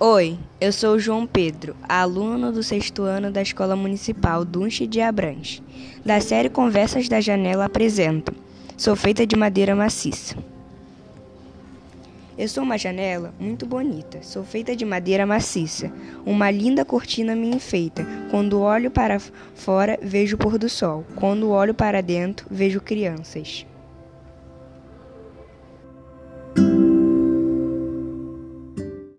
Oi, eu sou João Pedro, aluno do sexto ano da Escola Municipal Dunche de Abrantes. Da série Conversas da Janela apresento. Sou feita de madeira maciça. Eu sou uma janela muito bonita. Sou feita de madeira maciça. Uma linda cortina me enfeita. Quando olho para fora, vejo o pôr do sol. Quando olho para dentro, vejo crianças.